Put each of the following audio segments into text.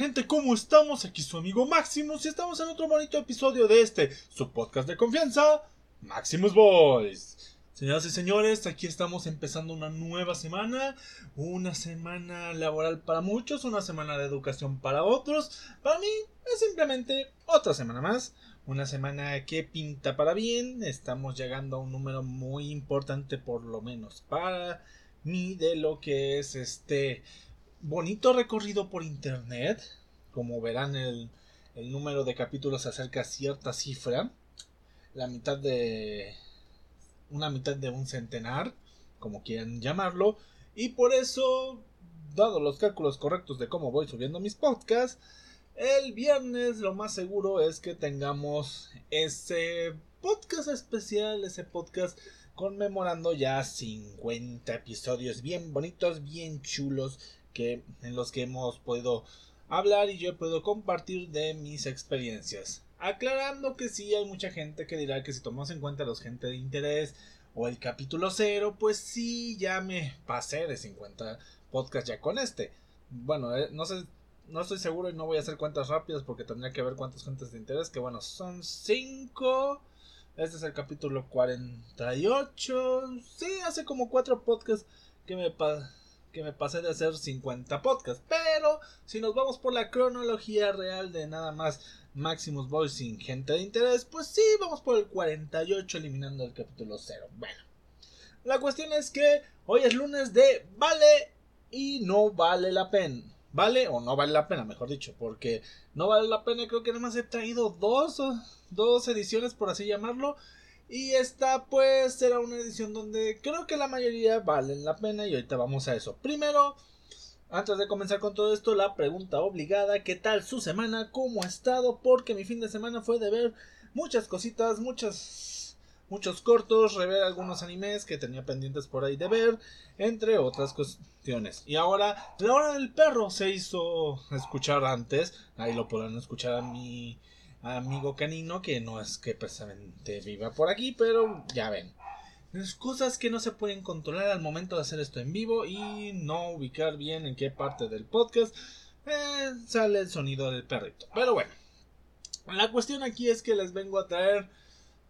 gente? ¿Cómo estamos? Aquí su amigo Maximus y estamos en otro bonito episodio de este, su podcast de confianza, Maximus Boys. Señoras y señores, aquí estamos empezando una nueva semana, una semana laboral para muchos, una semana de educación para otros. Para mí es simplemente otra semana más, una semana que pinta para bien. Estamos llegando a un número muy importante, por lo menos para mí, de lo que es este bonito recorrido por internet. Como verán, el, el número de capítulos acerca a cierta cifra. La mitad de. Una mitad de un centenar, como quieran llamarlo. Y por eso, dado los cálculos correctos de cómo voy subiendo mis podcasts, el viernes lo más seguro es que tengamos ese podcast especial, ese podcast conmemorando ya 50 episodios bien bonitos, bien chulos, que en los que hemos podido hablar y yo puedo compartir de mis experiencias. Aclarando que sí hay mucha gente que dirá que si tomamos en cuenta los gente de interés o el capítulo cero, pues sí, ya me pasé de 50 podcasts ya con este. Bueno, eh, no sé, no estoy seguro y no voy a hacer cuentas rápidas porque tendría que ver cuántas gentes de interés, que bueno, son 5. Este es el capítulo 48. Sí, hace como 4 podcasts que me, que me pasé de hacer 50 podcasts. Pero si nos vamos por la cronología real de nada más Maximus Boys sin gente de interés, pues sí, vamos por el 48 eliminando el capítulo 0. Bueno, la cuestión es que hoy es lunes de vale y no vale la pena. ¿Vale o no vale la pena? Mejor dicho, porque no vale la pena. Creo que nada más he traído dos, dos ediciones, por así llamarlo. Y esta pues será una edición donde creo que la mayoría valen la pena y ahorita vamos a eso. Primero, antes de comenzar con todo esto, la pregunta obligada, ¿qué tal su semana? ¿Cómo ha estado? Porque mi fin de semana fue de ver muchas cositas, muchas muchos cortos, rever algunos animes que tenía pendientes por ahí de ver, entre otras cuestiones. Y ahora, la hora del perro se hizo escuchar antes, ahí lo podrán escuchar a mi amigo canino que no es que precisamente viva por aquí, pero ya ven. Es cosas que no se pueden controlar al momento de hacer esto en vivo y no ubicar bien en qué parte del podcast eh, sale el sonido del perrito. Pero bueno, la cuestión aquí es que les vengo a traer.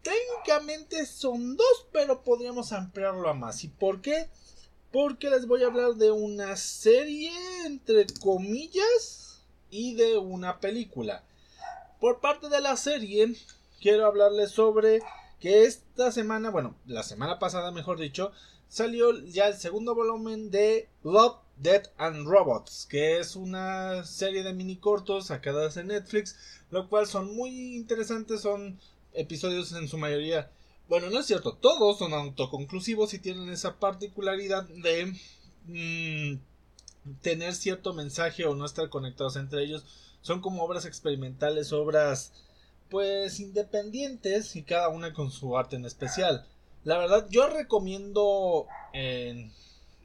Técnicamente son dos, pero podríamos ampliarlo a más. ¿Y por qué? Porque les voy a hablar de una serie, entre comillas, y de una película. Por parte de la serie, quiero hablarles sobre que esta semana, bueno, la semana pasada mejor dicho, salió ya el segundo volumen de Love, Death and Robots, que es una serie de mini cortos sacadas en Netflix, lo cual son muy interesantes, son episodios en su mayoría, bueno, no es cierto, todos son autoconclusivos y tienen esa particularidad de mmm, tener cierto mensaje o no estar conectados entre ellos son como obras experimentales, obras pues independientes y cada una con su arte en especial. La verdad, yo recomiendo en,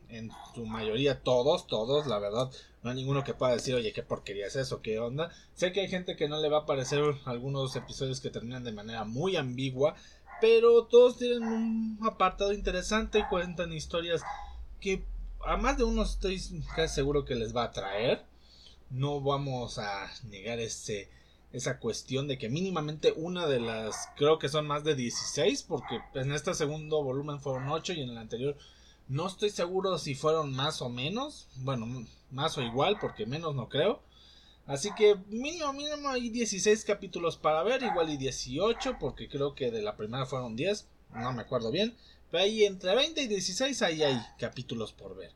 en su mayoría todos, todos, la verdad, no hay ninguno que pueda decir, oye, qué porquería es eso, qué onda. Sé que hay gente que no le va a parecer algunos episodios que terminan de manera muy ambigua, pero todos tienen un apartado interesante, cuentan historias que a más de uno estoy casi seguro que les va a atraer no vamos a negar ese, esa cuestión de que mínimamente una de las, creo que son más de 16, porque en este segundo volumen fueron 8 y en el anterior no estoy seguro si fueron más o menos, bueno, más o igual, porque menos no creo. Así que mínimo, mínimo hay 16 capítulos para ver, igual y 18, porque creo que de la primera fueron 10, no me acuerdo bien. Pero ahí entre 20 y 16 ahí hay capítulos por ver.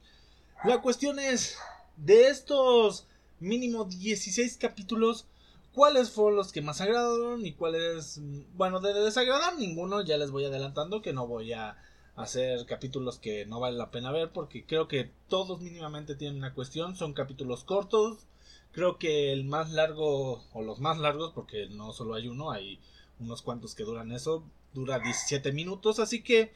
La cuestión es, de estos mínimo 16 capítulos. ¿Cuáles fueron los que más agradaron y cuáles... Bueno, de desagradar ninguno, ya les voy adelantando que no voy a hacer capítulos que no vale la pena ver porque creo que todos mínimamente tienen una cuestión, son capítulos cortos. Creo que el más largo o los más largos porque no solo hay uno, hay unos cuantos que duran eso, dura 17 minutos, así que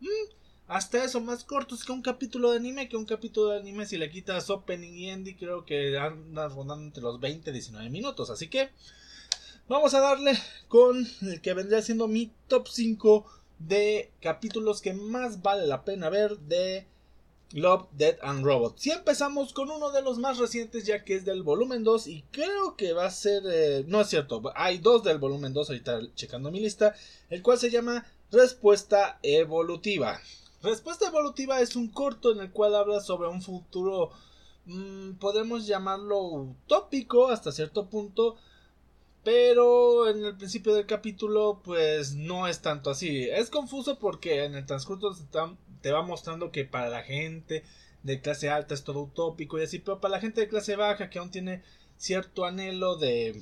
mm, hasta eso más cortos que un capítulo de anime, que un capítulo de anime si le quitas opening y ending creo que anda rondando entre los 20 y 19 minutos, así que vamos a darle con el que vendría siendo mi top 5 de capítulos que más vale la pena ver de Love, Dead and Robots. Y empezamos con uno de los más recientes ya que es del volumen 2 y creo que va a ser... Eh, no es cierto, hay dos del volumen 2 ahorita checando mi lista, el cual se llama Respuesta Evolutiva. Respuesta Evolutiva es un corto en el cual habla sobre un futuro, mm, podemos llamarlo utópico hasta cierto punto, pero en el principio del capítulo pues no es tanto así. Es confuso porque en el transcurso te va mostrando que para la gente de clase alta es todo utópico y así, pero para la gente de clase baja que aún tiene cierto anhelo de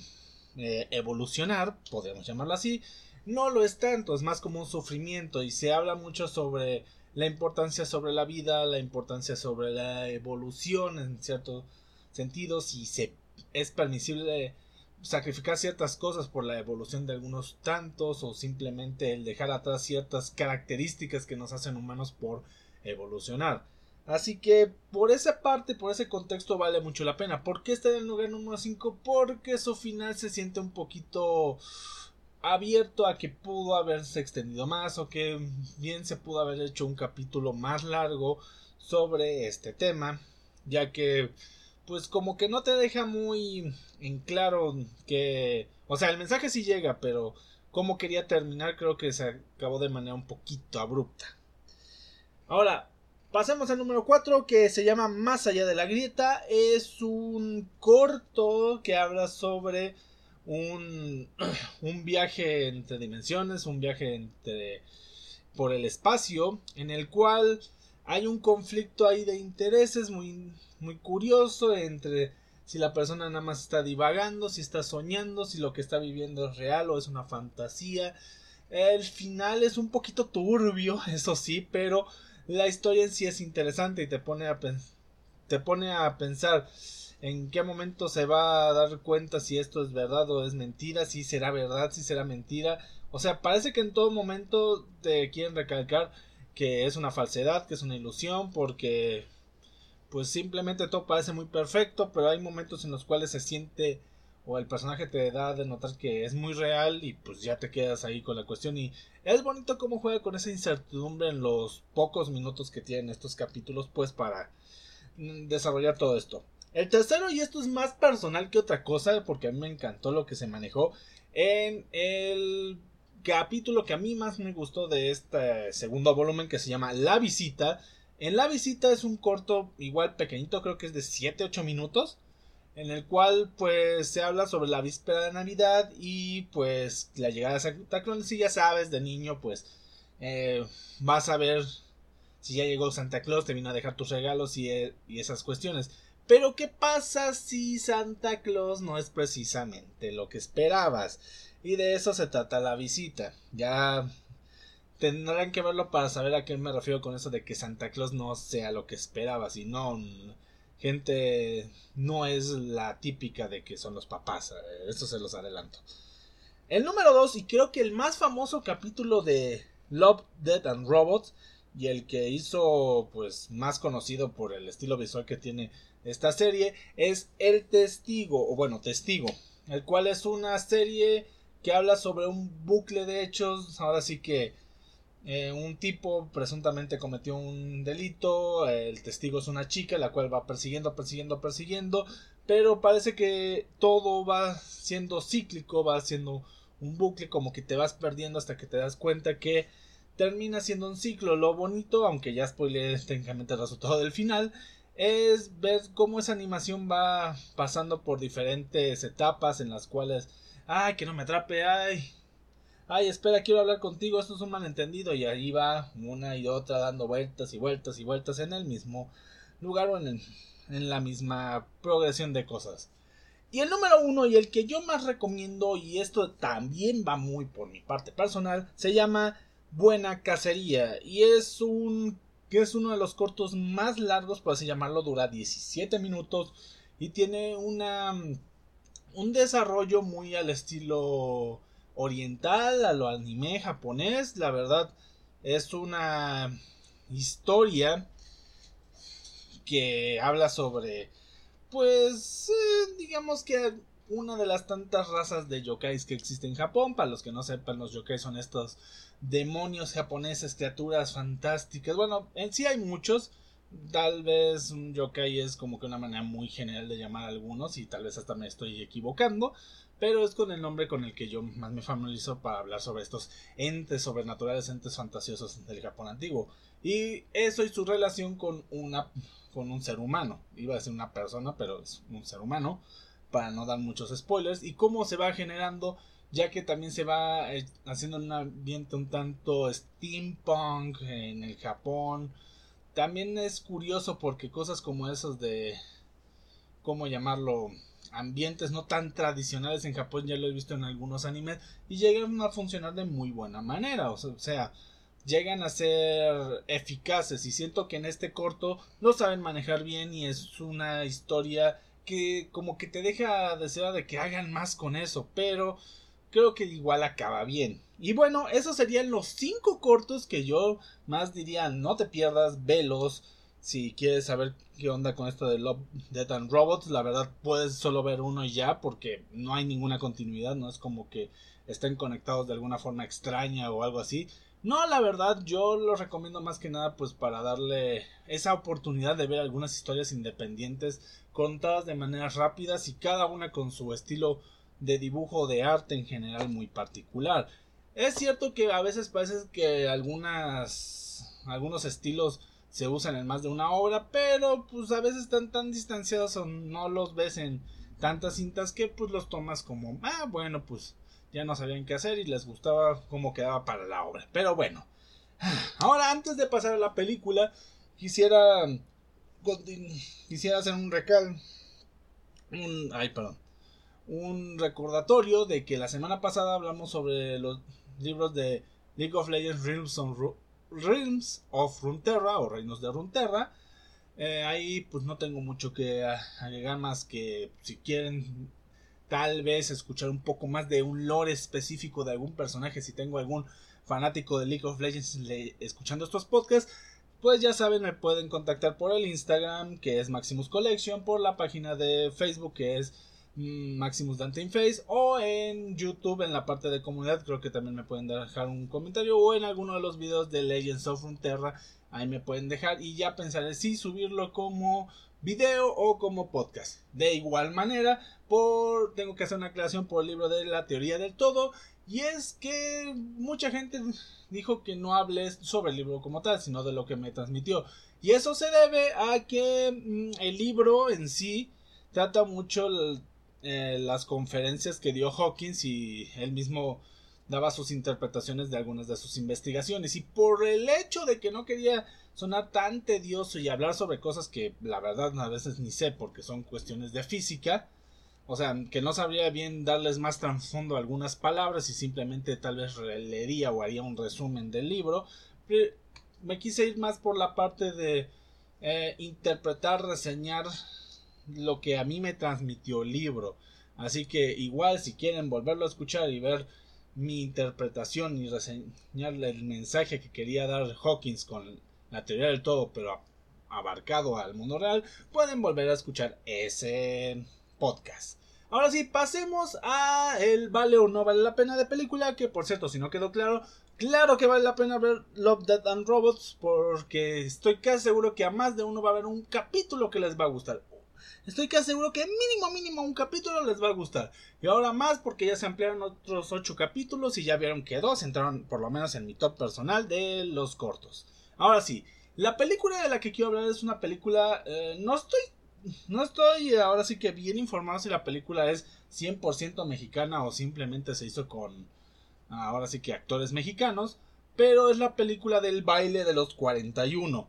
eh, evolucionar, podemos llamarlo así, no lo es tanto, es más como un sufrimiento y se habla mucho sobre la importancia sobre la vida, la importancia sobre la evolución en ciertos sentidos y se es permisible sacrificar ciertas cosas por la evolución de algunos tantos o simplemente el dejar atrás ciertas características que nos hacen humanos por evolucionar. Así que por esa parte, por ese contexto vale mucho la pena. ¿Por qué está en el lugar número 5? Porque su final se siente un poquito abierto a que pudo haberse extendido más o que bien se pudo haber hecho un capítulo más largo sobre este tema, ya que pues como que no te deja muy en claro que, o sea, el mensaje sí llega, pero como quería terminar creo que se acabó de manera un poquito abrupta. Ahora, pasemos al número 4 que se llama Más allá de la grieta. Es un corto que habla sobre un, un viaje entre dimensiones, un viaje entre por el espacio en el cual hay un conflicto ahí de intereses muy muy curioso entre si la persona nada más está divagando, si está soñando, si lo que está viviendo es real o es una fantasía. El final es un poquito turbio, eso sí, pero la historia en sí es interesante y te pone a, te pone a pensar en qué momento se va a dar cuenta si esto es verdad o es mentira, si será verdad, si será mentira. O sea, parece que en todo momento te quieren recalcar que es una falsedad, que es una ilusión, porque pues simplemente todo parece muy perfecto, pero hay momentos en los cuales se siente o el personaje te da de notar que es muy real y pues ya te quedas ahí con la cuestión y es bonito cómo juega con esa incertidumbre en los pocos minutos que tienen estos capítulos pues para desarrollar todo esto. El tercero, y esto es más personal que otra cosa, porque a mí me encantó lo que se manejó en el capítulo que a mí más me gustó de este segundo volumen que se llama La visita, en la visita es un corto igual pequeñito, creo que es de 7-8 minutos, en el cual pues se habla sobre la víspera de Navidad y pues la llegada de Santa Claus, si ya sabes, de niño pues eh, vas a ver si ya llegó Santa Claus, te vino a dejar tus regalos y, eh, y esas cuestiones. Pero ¿qué pasa si Santa Claus no es precisamente lo que esperabas? Y de eso se trata la visita. Ya tendrán que verlo para saber a qué me refiero con eso de que Santa Claus no sea lo que esperaba, sino gente no es la típica de que son los papás, eh, eso se los adelanto. El número 2 y creo que el más famoso capítulo de Love, Death and Robots y el que hizo pues más conocido por el estilo visual que tiene esta serie es El Testigo, o bueno, Testigo, el cual es una serie que habla sobre un bucle de hechos, ahora sí que eh, un tipo presuntamente cometió un delito, el testigo es una chica, la cual va persiguiendo, persiguiendo, persiguiendo, pero parece que todo va siendo cíclico, va siendo un bucle, como que te vas perdiendo hasta que te das cuenta que termina siendo un ciclo. Lo bonito, aunque ya spoilé técnicamente el resultado del final, es ver cómo esa animación va pasando por diferentes etapas en las cuales, ay, que no me atrape, ay, ay, espera, quiero hablar contigo, esto es un malentendido, y ahí va una y otra dando vueltas y vueltas y vueltas en el mismo lugar o en, en la misma progresión de cosas. Y el número uno y el que yo más recomiendo, y esto también va muy por mi parte personal, se llama Buena Cacería, y es un que es uno de los cortos más largos, por así llamarlo, dura 17 minutos y tiene una un desarrollo muy al estilo oriental, a lo anime japonés. La verdad es una historia que habla sobre, pues, eh, digamos que una de las tantas razas de yokais que existen en Japón. Para los que no sepan, los yokais son estos demonios japoneses, criaturas fantásticas. Bueno, en sí hay muchos. Tal vez un yokai es como que una manera muy general de llamar a algunos y tal vez hasta me estoy equivocando, pero es con el nombre con el que yo más me familiarizo para hablar sobre estos entes sobrenaturales, entes fantasiosos del Japón antiguo. Y eso y su relación con una con un ser humano. Iba a decir una persona, pero es un ser humano, para no dar muchos spoilers y cómo se va generando ya que también se va eh, haciendo un ambiente un tanto steampunk en el Japón. También es curioso porque cosas como esos de, ¿cómo llamarlo? Ambientes no tan tradicionales en Japón, ya lo he visto en algunos animes, y llegan a funcionar de muy buena manera. O sea, llegan a ser eficaces y siento que en este corto lo saben manejar bien y es una historia que como que te deja desear de que hagan más con eso, pero creo que igual acaba bien. Y bueno, esos serían los cinco cortos que yo más diría no te pierdas, velos. Si quieres saber qué onda con esto de Love, Death and Robots, la verdad puedes solo ver uno y ya porque no hay ninguna continuidad, no es como que estén conectados de alguna forma extraña o algo así. No, la verdad yo lo recomiendo más que nada pues para darle esa oportunidad de ver algunas historias independientes contadas de maneras rápidas y cada una con su estilo de dibujo de arte en general muy particular. Es cierto que a veces parece que algunas algunos estilos se usan en más de una obra, pero pues a veces están tan distanciados o no los ves en tantas cintas que pues los tomas como, ah, bueno, pues ya no sabían qué hacer y les gustaba cómo quedaba para la obra. Pero bueno, ahora antes de pasar a la película, quisiera quisiera hacer un recal un ay, perdón un recordatorio de que la semana pasada hablamos sobre los libros de League of Legends Realms, of Runeterra o Reinos de Runeterra. Eh, ahí pues no tengo mucho que agregar más que si quieren tal vez escuchar un poco más de un lore específico de algún personaje, si tengo algún fanático de League of Legends escuchando estos podcasts, pues ya saben, me pueden contactar por el Instagram que es Maximus Collection, por la página de Facebook que es Mm, Maximus Dante in Face o en YouTube en la parte de comunidad creo que también me pueden dejar un comentario o en alguno de los videos de Legends of Runeterra ahí me pueden dejar y ya pensaré si subirlo como video o como podcast. De igual manera por tengo que hacer una aclaración por el libro de la teoría del todo y es que mucha gente dijo que no hables sobre el libro como tal sino de lo que me transmitió. Y eso se debe a que mm, el libro en sí trata mucho eh, las conferencias que dio Hawkins y él mismo daba sus interpretaciones de algunas de sus investigaciones. Y por el hecho de que no quería sonar tan tedioso y hablar sobre cosas que la verdad a veces ni sé porque son cuestiones de física o sea que no sabría bien darles más trasfondo a algunas palabras y simplemente tal vez leería o haría un resumen del libro me quise ir más por la parte de eh, interpretar reseñar lo que a mí me transmitió el libro. Así que igual si quieren volverlo a escuchar y ver mi interpretación y reseñarle el mensaje que quería dar Hawkins con la teoría del todo, pero abarcado al mundo real, pueden volver a escuchar ese podcast. Ahora sí, pasemos a el vale o no vale la pena de película, que por cierto, si no quedó claro, claro que vale la pena ver Love, Death and Robots, porque estoy casi seguro que a más de uno va a haber un capítulo que les va a gustar Estoy casi seguro que mínimo, mínimo un capítulo les va a gustar. Y ahora más porque ya se ampliaron otros 8 capítulos y ya vieron que dos entraron por lo menos en mi top personal de los cortos. Ahora sí, la película de la que quiero hablar es una película... Eh, no estoy... No estoy ahora sí que bien informado si la película es 100% mexicana o simplemente se hizo con... Ahora sí que actores mexicanos. Pero es la película del baile de los 41.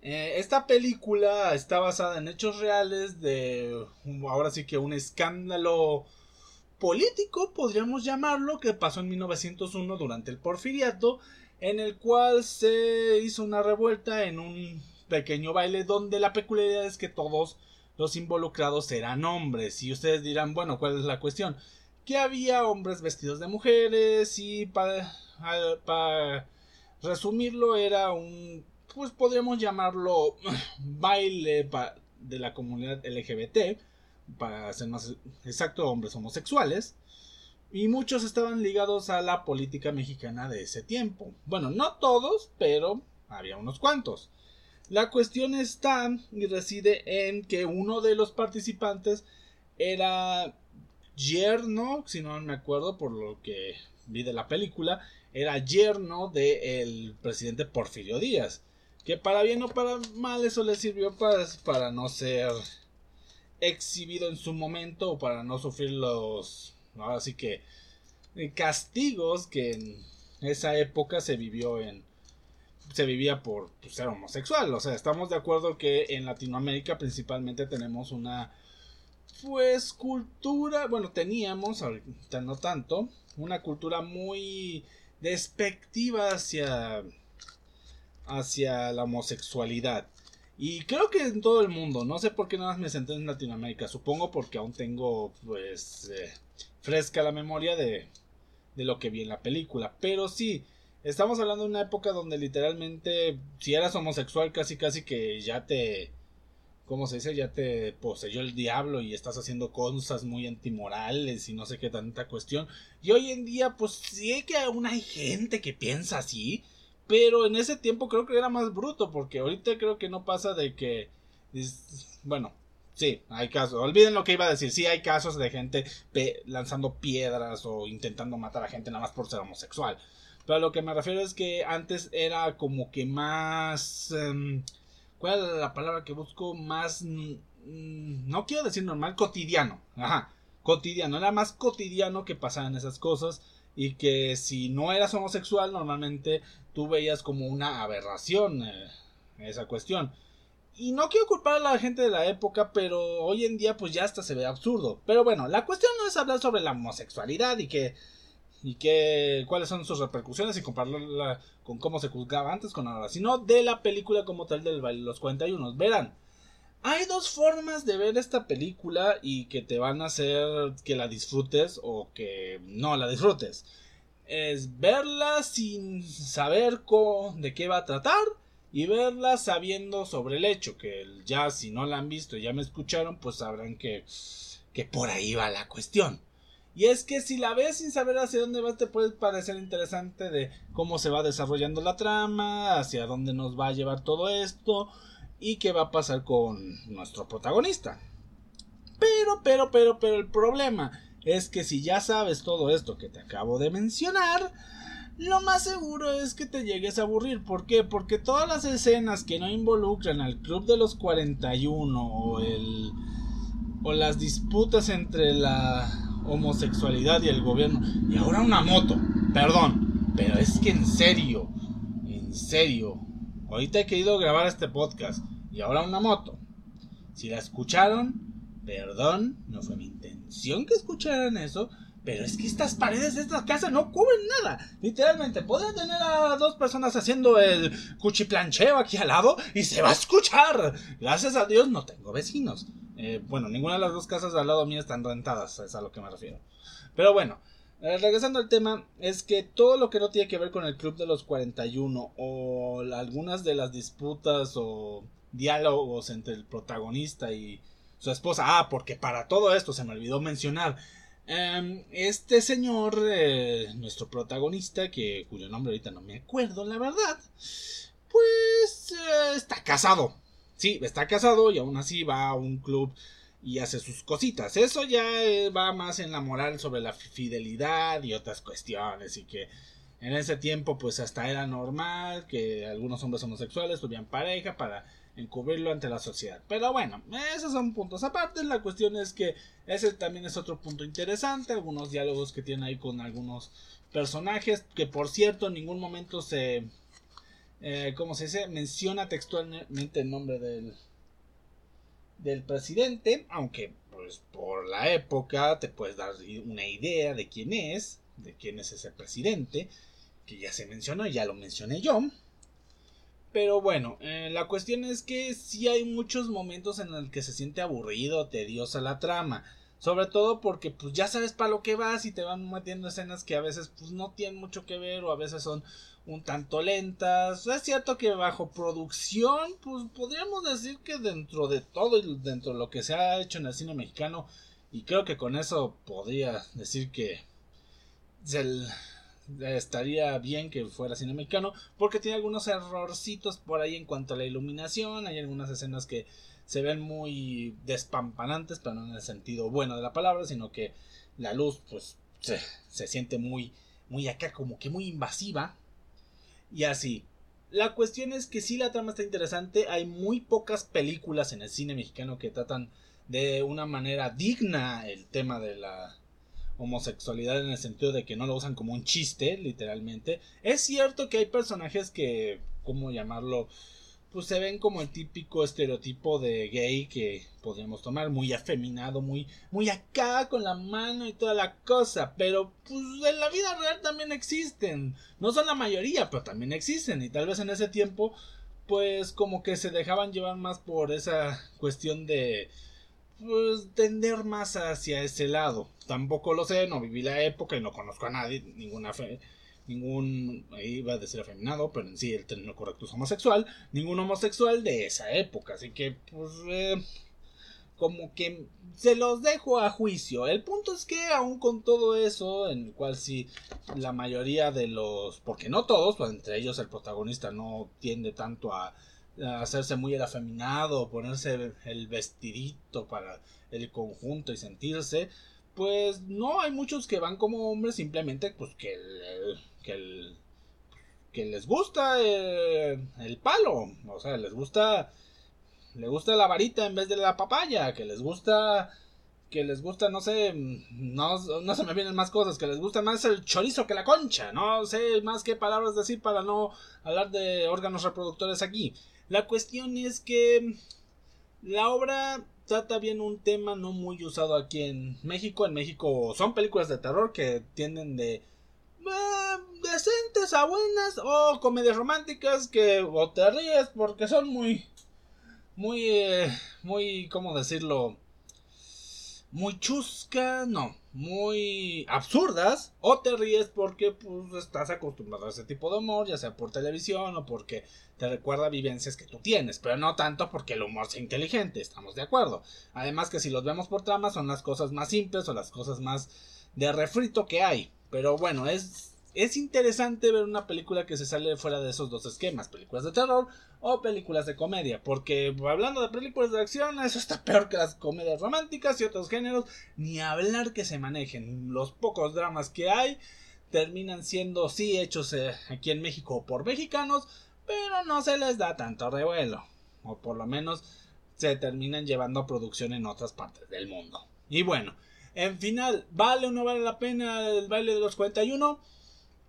Eh, esta película está basada en hechos reales de ahora sí que un escándalo político, podríamos llamarlo, que pasó en 1901 durante el porfiriato, en el cual se hizo una revuelta en un pequeño baile donde la peculiaridad es que todos los involucrados eran hombres. Y ustedes dirán, bueno, ¿cuál es la cuestión? Que había hombres vestidos de mujeres y para resumirlo era un pues podríamos llamarlo baile de la comunidad LGBT, para ser más exacto, hombres homosexuales. Y muchos estaban ligados a la política mexicana de ese tiempo. Bueno, no todos, pero había unos cuantos. La cuestión está y reside en que uno de los participantes era yerno, si no me acuerdo por lo que vi de la película, era yerno del presidente Porfirio Díaz. Que para bien o para mal eso le sirvió para, para no ser exhibido en su momento o para no sufrir los, ahora sí que, eh, castigos que en esa época se vivió en, se vivía por pues, ser homosexual. O sea, estamos de acuerdo que en Latinoamérica principalmente tenemos una pues cultura, bueno, teníamos, ahorita no tanto, una cultura muy despectiva hacia hacia la homosexualidad. Y creo que en todo el mundo, no sé por qué nada más me senté en Latinoamérica, supongo porque aún tengo pues eh, fresca la memoria de, de lo que vi en la película, pero sí, estamos hablando de una época donde literalmente si eras homosexual casi casi que ya te ¿cómo se dice? Ya te poseyó el diablo y estás haciendo cosas muy antimorales y no sé qué tanta cuestión. Y hoy en día, pues sí que aún hay gente que piensa así, pero en ese tiempo creo que era más bruto, porque ahorita creo que no pasa de que... bueno, sí, hay casos. Olviden lo que iba a decir. Sí, hay casos de gente lanzando piedras o intentando matar a gente nada más por ser homosexual. Pero a lo que me refiero es que antes era como que más... Em, ¿Cuál es la palabra que busco? Más. Mm, no quiero decir normal, cotidiano. Ajá, cotidiano. Era más cotidiano que pasaban esas cosas. Y que si no eras homosexual, normalmente tú veías como una aberración eh, esa cuestión. Y no quiero culpar a la gente de la época, pero hoy en día pues ya hasta se ve absurdo. Pero bueno, la cuestión no es hablar sobre la homosexualidad y que y qué, cuáles son sus repercusiones y compararla con cómo se juzgaba antes con ahora, sino de la película como tal del baile los 41. Verán, hay dos formas de ver esta película y que te van a hacer que la disfrutes o que no la disfrutes. Es verla sin saber de qué va a tratar y verla sabiendo sobre el hecho, que ya si no la han visto y ya me escucharon, pues sabrán que, que por ahí va la cuestión. Y es que si la ves sin saber hacia dónde va, te puede parecer interesante de cómo se va desarrollando la trama, hacia dónde nos va a llevar todo esto y qué va a pasar con nuestro protagonista. Pero, pero, pero, pero el problema es que si ya sabes todo esto que te acabo de mencionar, lo más seguro es que te llegues a aburrir. ¿Por qué? Porque todas las escenas que no involucran al Club de los 41 o el o las disputas entre la homosexualidad y el gobierno. Y ahora una moto. Perdón. Pero es que en serio. En serio. Ahorita he querido grabar este podcast. Y ahora una moto. Si la escucharon, perdón. No fue mi intención que escucharan eso. Pero es que estas paredes de esta casa no cubren nada. Literalmente, podría tener a dos personas haciendo el cuchiplancheo aquí al lado y se va a escuchar. Gracias a Dios no tengo vecinos. Eh, bueno, ninguna de las dos casas al lado mío están rentadas, es a lo que me refiero. Pero bueno, regresando al tema, es que todo lo que no tiene que ver con el Club de los 41 o algunas de las disputas o diálogos entre el protagonista y su esposa, ah, porque para todo esto se me olvidó mencionar, em, este señor, eh, nuestro protagonista, que cuyo nombre ahorita no me acuerdo, la verdad, pues está casado. Sí, está casado y aún así va a un club y hace sus cositas. Eso ya eh, va más en la moral sobre la fidelidad y otras cuestiones y que en ese tiempo pues hasta era normal que algunos hombres homosexuales tuvieran pareja para encubrirlo ante la sociedad. Pero bueno, esos son puntos aparte. La cuestión es que ese también es otro punto interesante. Algunos diálogos que tiene ahí con algunos personajes que por cierto en ningún momento se eh, como se dice, menciona textualmente el nombre del, del presidente, aunque pues por la época te puedes dar una idea de quién es, de quién es ese presidente, que ya se mencionó, ya lo mencioné yo. Pero bueno, eh, la cuestión es que sí hay muchos momentos en los que se siente aburrido, tediosa la trama. Sobre todo porque pues ya sabes para lo que vas y te van metiendo escenas que a veces pues no tienen mucho que ver o a veces son un tanto lentas. Es cierto que bajo producción pues podríamos decir que dentro de todo y dentro de lo que se ha hecho en el cine mexicano y creo que con eso podría decir que estaría bien que fuera cine mexicano porque tiene algunos errorcitos por ahí en cuanto a la iluminación, hay algunas escenas que se ven muy despampanantes, pero no en el sentido bueno de la palabra, sino que la luz pues se, se siente muy muy acá como que muy invasiva y así. La cuestión es que si la trama está interesante, hay muy pocas películas en el cine mexicano que tratan de una manera digna el tema de la homosexualidad en el sentido de que no lo usan como un chiste, literalmente. Es cierto que hay personajes que, ¿cómo llamarlo? Pues se ven como el típico estereotipo de gay que podríamos tomar, muy afeminado, muy, muy acá con la mano y toda la cosa, pero pues en la vida real también existen. No son la mayoría, pero también existen y tal vez en ese tiempo pues como que se dejaban llevar más por esa cuestión de pues tender más hacia ese lado. Tampoco lo sé, no viví la época y no conozco a nadie, ninguna fe, ningún, iba a decir afeminado, pero en sí el término correcto es homosexual, ningún homosexual de esa época, así que pues eh, como que se los dejo a juicio. El punto es que aún con todo eso, en el cual sí la mayoría de los, porque no todos, pues entre ellos el protagonista no tiende tanto a hacerse muy el afeminado, ponerse el vestidito para el conjunto y sentirse, pues no hay muchos que van como hombres simplemente pues que que, les gusta el, el, palo, o sea, les gusta le gusta la varita en vez de la papaya, que les gusta que les gusta, no sé, no, no se me vienen más cosas, que les gusta más el chorizo que la concha, no sé más qué palabras decir para no hablar de órganos reproductores aquí. La cuestión es que la obra trata bien un tema no muy usado aquí en México. En México son películas de terror que tienden de buenas o comedias románticas que o te ríes porque son muy muy eh, muy cómo decirlo muy chusca, no, muy absurdas, o te ríes porque pues estás acostumbrado a ese tipo de humor, ya sea por televisión o porque te recuerda vivencias que tú tienes, pero no tanto porque el humor sea inteligente, estamos de acuerdo. Además que si los vemos por trama son las cosas más simples o las cosas más de refrito que hay. Pero bueno, es es interesante ver una película que se sale fuera de esos dos esquemas, películas de terror o películas de comedia, porque hablando de películas de acción, eso está peor que las comedias románticas y otros géneros, ni hablar que se manejen. Los pocos dramas que hay terminan siendo sí hechos eh, aquí en México por mexicanos, pero no se les da tanto revuelo, o por lo menos se terminan llevando a producción en otras partes del mundo. Y bueno, en final, ¿vale o no vale la pena el baile de los 41?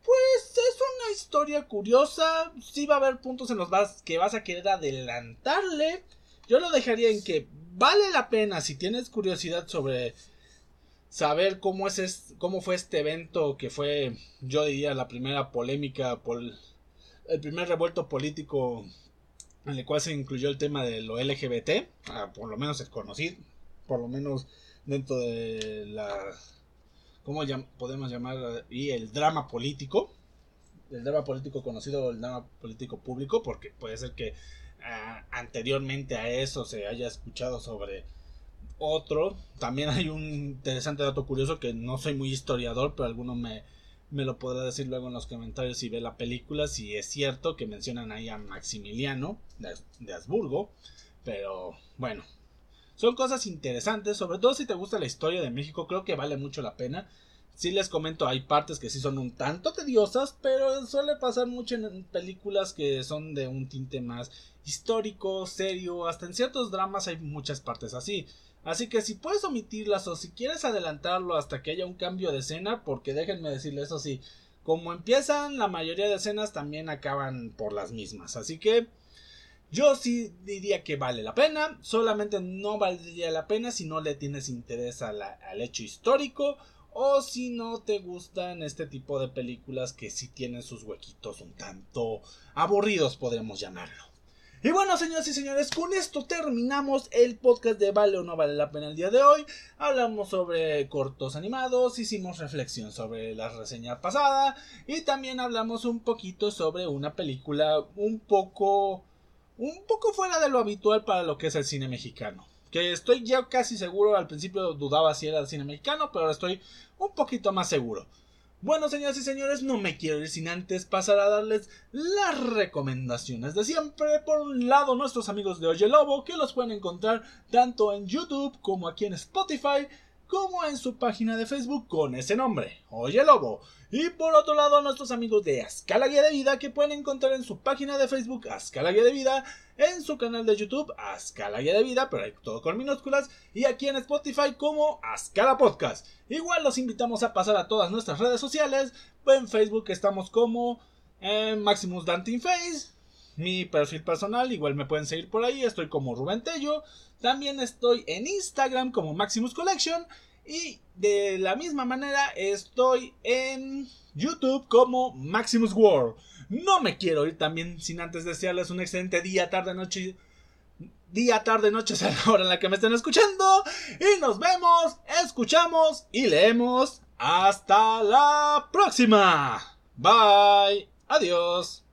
Pues es una historia curiosa. Sí va a haber puntos en los que vas a querer adelantarle. Yo lo dejaría en que vale la pena si tienes curiosidad sobre saber cómo es cómo fue este evento que fue yo diría la primera polémica el primer revuelto político en el cual se incluyó el tema de lo LGBT, ah, por lo menos es conocido, por lo menos dentro de la ¿cómo podemos llamar? Y el drama político, el drama político conocido, el drama político público, porque puede ser que ah, anteriormente a eso se haya escuchado sobre otro. También hay un interesante dato curioso que no soy muy historiador, pero alguno me, me lo podrá decir luego en los comentarios si ve la película, si es cierto que mencionan ahí a Maximiliano de, de Habsburgo. Pero bueno, son cosas interesantes, sobre todo si te gusta la historia de México, creo que vale mucho la pena. Si les comento, hay partes que sí son un tanto tediosas, pero suele pasar mucho en películas que son de un tinte más histórico, serio, hasta en ciertos dramas hay muchas partes así. Así que si puedes omitirlas o si quieres adelantarlo hasta que haya un cambio de escena, porque déjenme decirles eso sí, como empiezan, la mayoría de escenas también acaban por las mismas. Así que yo sí diría que vale la pena, solamente no valdría la pena si no le tienes interés al hecho histórico o si no te gustan este tipo de películas que sí tienen sus huequitos un tanto aburridos, podemos llamarlo. Y bueno, señoras y señores, con esto terminamos el podcast de Vale o no vale la pena el día de hoy. Hablamos sobre cortos animados, hicimos reflexión sobre la reseña pasada y también hablamos un poquito sobre una película un poco un poco fuera de lo habitual para lo que es el cine mexicano. Que estoy ya casi seguro, al principio dudaba si era el cine mexicano, pero ahora estoy un poquito más seguro. Bueno, señoras y señores, no me quiero ir sin antes pasar a darles las recomendaciones de siempre. Por un lado, nuestros amigos de Oye Lobo, que los pueden encontrar tanto en YouTube como aquí en Spotify, como en su página de Facebook con ese nombre, Oye Lobo. Y por otro lado, nuestros amigos de Ascala Guía de Vida, que pueden encontrar en su página de Facebook Ascala Guía de Vida, en su canal de YouTube Ascala Guía de Vida, pero todo con minúsculas, y aquí en Spotify como Ascala Podcast. Igual los invitamos a pasar a todas nuestras redes sociales. En Facebook estamos como eh, Maximus Dantin Face. Mi perfil personal, igual me pueden seguir por ahí. Estoy como Rubén Tello. También estoy en Instagram como Maximus Collection. Y de la misma manera estoy en YouTube como Maximus World. No me quiero ir también sin antes desearles un excelente día, tarde, noche. Día, tarde, noche, a la hora en la que me estén escuchando. Y nos vemos, escuchamos y leemos. Hasta la próxima. Bye. Adiós.